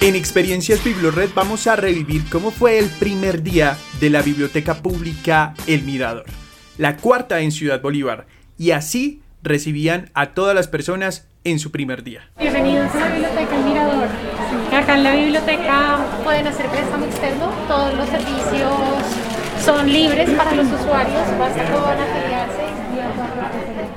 En Experiencias Biblored vamos a revivir cómo fue el primer día de la Biblioteca Pública El Mirador, la cuarta en Ciudad Bolívar, y así recibían a todas las personas en su primer día. Bienvenidos a la Biblioteca El Mirador. Acá en la biblioteca pueden hacer préstamo externo, todos los servicios son libres para los usuarios, basta con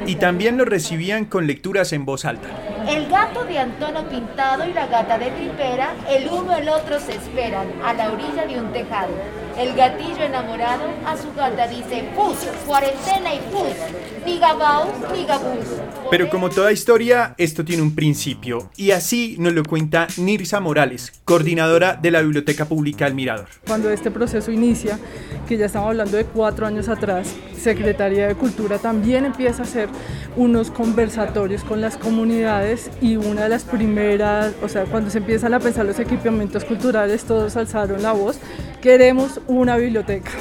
y también lo recibían con lecturas en voz alta. El gato de Antonio Pintado y la gata de Tripera, el uno el otro se esperan a la orilla de un tejado. El gatillo enamorado a su gata dice ¡Pus! Cuarentena y pus. Pero como toda historia, esto tiene un principio. Y así nos lo cuenta Nirsa Morales, coordinadora de la Biblioteca Pública El Mirador. Cuando este proceso inicia, que ya estamos hablando de cuatro años atrás, Secretaría de Cultura también empieza a hacer unos conversatorios con las comunidades y una de las primeras, o sea, cuando se empiezan a pensar los equipamientos culturales, todos alzaron la voz, queremos una biblioteca.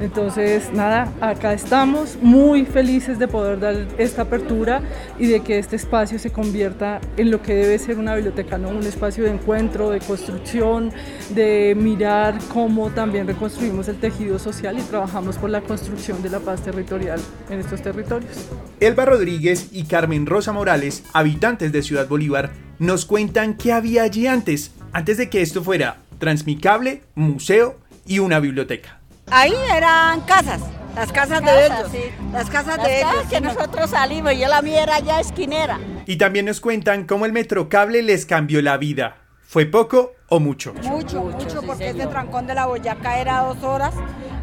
Entonces, nada, acá estamos muy felices de poder dar esta apertura y de que este espacio se convierta en lo que debe ser una biblioteca, ¿no? Un espacio de encuentro, de construcción, de mirar cómo también reconstruimos el tejido social y trabajamos por la construcción de la paz territorial en estos territorios. Elba Rodríguez y Carmen Rosa Morales, habitantes de Ciudad Bolívar, nos cuentan qué había allí antes, antes de que esto fuera transmicable, museo y una biblioteca. Ahí eran casas, las casas, de ellos. Las casas de ellos. que nosotros salimos, yo la mía era ya esquinera. Y también nos cuentan cómo el Metrocable les cambió la vida. ¿Fue poco o mucho? Mucho, mucho, porque ese trancón de la Boyaca era dos horas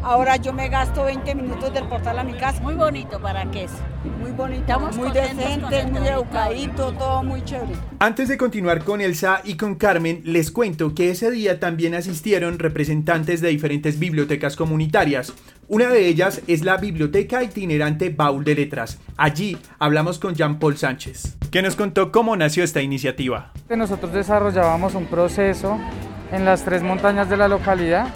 Ahora yo me gasto 20 minutos del portal a mi casa. Muy bonito para qué es. Muy bonito, muy decente, muy educadito, todo muy chévere. Antes de continuar con Elsa y con Carmen, les cuento que ese día también asistieron representantes de diferentes bibliotecas comunitarias. Una de ellas es la Biblioteca Itinerante Baúl de Letras. Allí hablamos con Jean-Paul Sánchez, que nos contó cómo nació esta iniciativa. Nosotros desarrollábamos un proceso en las tres montañas de la localidad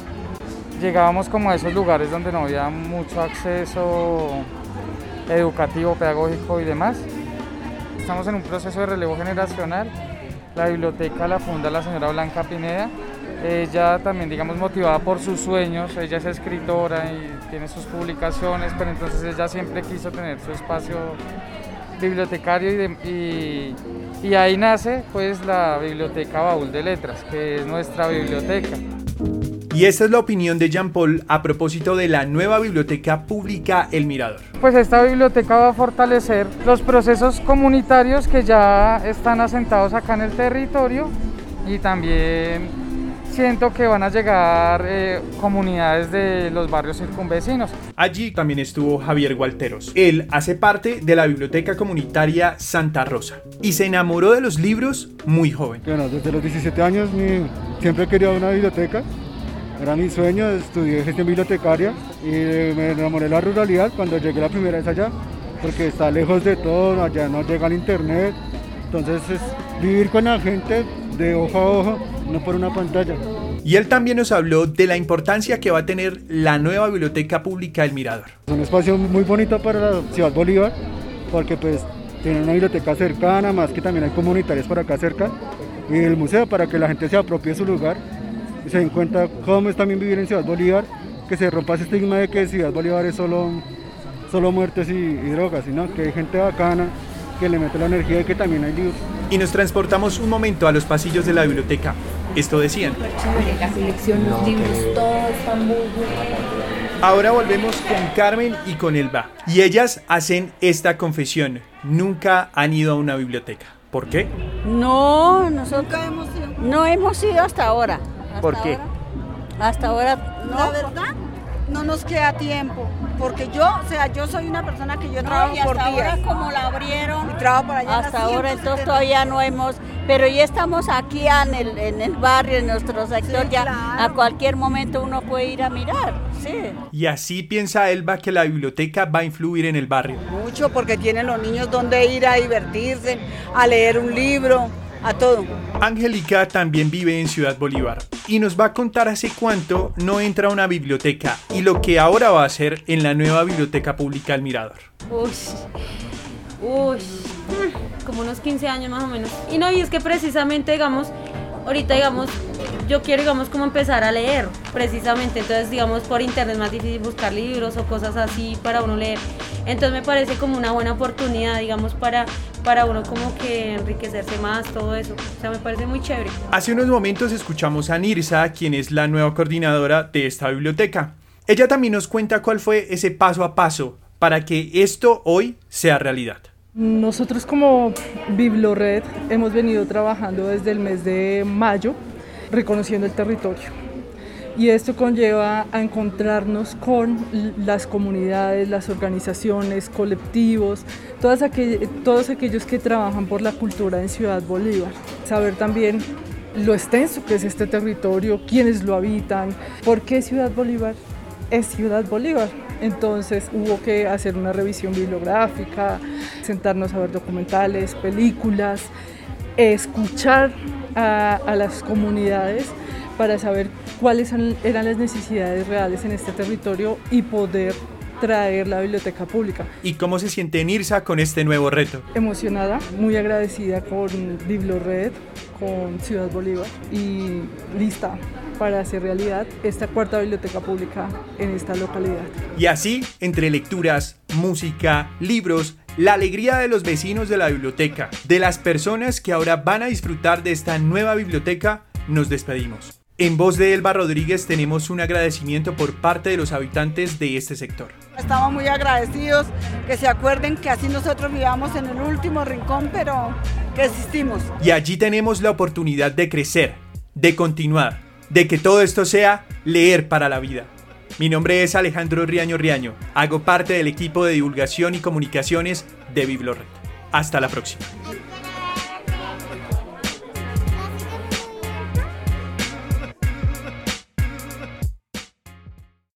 llegábamos como a esos lugares donde no había mucho acceso educativo, pedagógico y demás. Estamos en un proceso de relevo generacional. La biblioteca la funda la señora Blanca Pineda. Ella también, digamos, motivada por sus sueños. Ella es escritora y tiene sus publicaciones, pero entonces ella siempre quiso tener su espacio bibliotecario y, y ahí nace pues la Biblioteca Baúl de Letras, que es nuestra biblioteca. Y esta es la opinión de Jean Paul a propósito de la nueva biblioteca pública El Mirador. Pues esta biblioteca va a fortalecer los procesos comunitarios que ya están asentados acá en el territorio y también siento que van a llegar eh, comunidades de los barrios circunvecinos. Allí también estuvo Javier Gualteros. Él hace parte de la biblioteca comunitaria Santa Rosa y se enamoró de los libros muy joven. Bueno, desde los 17 años siempre he querido una biblioteca era mi sueño, estudié gestión bibliotecaria y me enamoré de la ruralidad cuando llegué la primera vez allá, porque está lejos de todo, allá no llega el internet. Entonces es vivir con la gente de ojo a ojo, no por una pantalla. Y él también nos habló de la importancia que va a tener la nueva biblioteca pública del Mirador. Es un espacio muy bonito para la ciudad Bolívar, porque pues tiene una biblioteca cercana, más que también hay comunitarios por acá cerca, y el museo para que la gente se apropie de su lugar se den cuenta cómo es también vivir en Ciudad Bolívar, que se rompa ese estigma de que Ciudad Bolívar es solo, solo muertes y, drogas, sino que hay gente bacana que le mete la energía y que también hay libros. Y nos transportamos un momento a los pasillos de la biblioteca. Esto decían. Ahora volvemos con Carmen y con Elba. Y ellas hacen esta confesión. Nunca han ido a una biblioteca. ¿Por qué? No, nosotros hemos no hemos ido hasta ahora. ¿Por qué? Hasta ahora, no, la verdad, no nos queda tiempo. Porque yo, o sea, yo soy una persona que yo trabajo por días. como la abrieron. Y trabajo por allá. Hasta ahora, entonces todavía no hemos. Pero ya estamos aquí en el, en el barrio, en nuestro sector. ya a cualquier momento uno puede ir a mirar. Sí. Y así piensa Elba que la biblioteca va a influir en el barrio. Mucho, porque tienen los niños donde ir a divertirse, a leer un libro a todo. Angélica también vive en Ciudad Bolívar y nos va a contar hace cuánto no entra a una biblioteca y lo que ahora va a hacer en la nueva biblioteca pública El Mirador. Uy, uy, como unos 15 años más o menos. Y no, y es que precisamente, digamos, ahorita digamos, yo quiero digamos como empezar a leer precisamente, entonces digamos por internet es más difícil buscar libros o cosas así para uno leer. Entonces me parece como una buena oportunidad, digamos, para, para uno como que enriquecerse más, todo eso. O sea, me parece muy chévere. Hace unos momentos escuchamos a Nirsa, quien es la nueva coordinadora de esta biblioteca. Ella también nos cuenta cuál fue ese paso a paso para que esto hoy sea realidad. Nosotros como Biblored hemos venido trabajando desde el mes de mayo reconociendo el territorio. Y esto conlleva a encontrarnos con las comunidades, las organizaciones, colectivos, todos aquellos que trabajan por la cultura en Ciudad Bolívar. Saber también lo extenso que es este territorio, quiénes lo habitan, por qué Ciudad Bolívar es Ciudad Bolívar. Entonces hubo que hacer una revisión bibliográfica, sentarnos a ver documentales, películas, escuchar a, las comunidades para saber cuáles eran las necesidades reales en este territorio y poder traer la biblioteca pública. ¿Y cómo se siente Nirsa con este nuevo reto? Emocionada, muy agradecida con Biblored, con Ciudad Bolívar y lista para hacer realidad esta cuarta biblioteca pública en esta localidad. Y así, entre lecturas, música, libros, la alegría de los vecinos de la biblioteca, de las personas que ahora van a disfrutar de esta nueva biblioteca, nos despedimos. En voz de Elba Rodríguez tenemos un agradecimiento por parte de los habitantes de este sector. Estamos muy agradecidos, que se acuerden que así nosotros vivamos en el último rincón, pero que existimos. Y allí tenemos la oportunidad de crecer, de continuar, de que todo esto sea leer para la vida. Mi nombre es Alejandro Riaño Riaño, hago parte del equipo de divulgación y comunicaciones de Biblored. Hasta la próxima.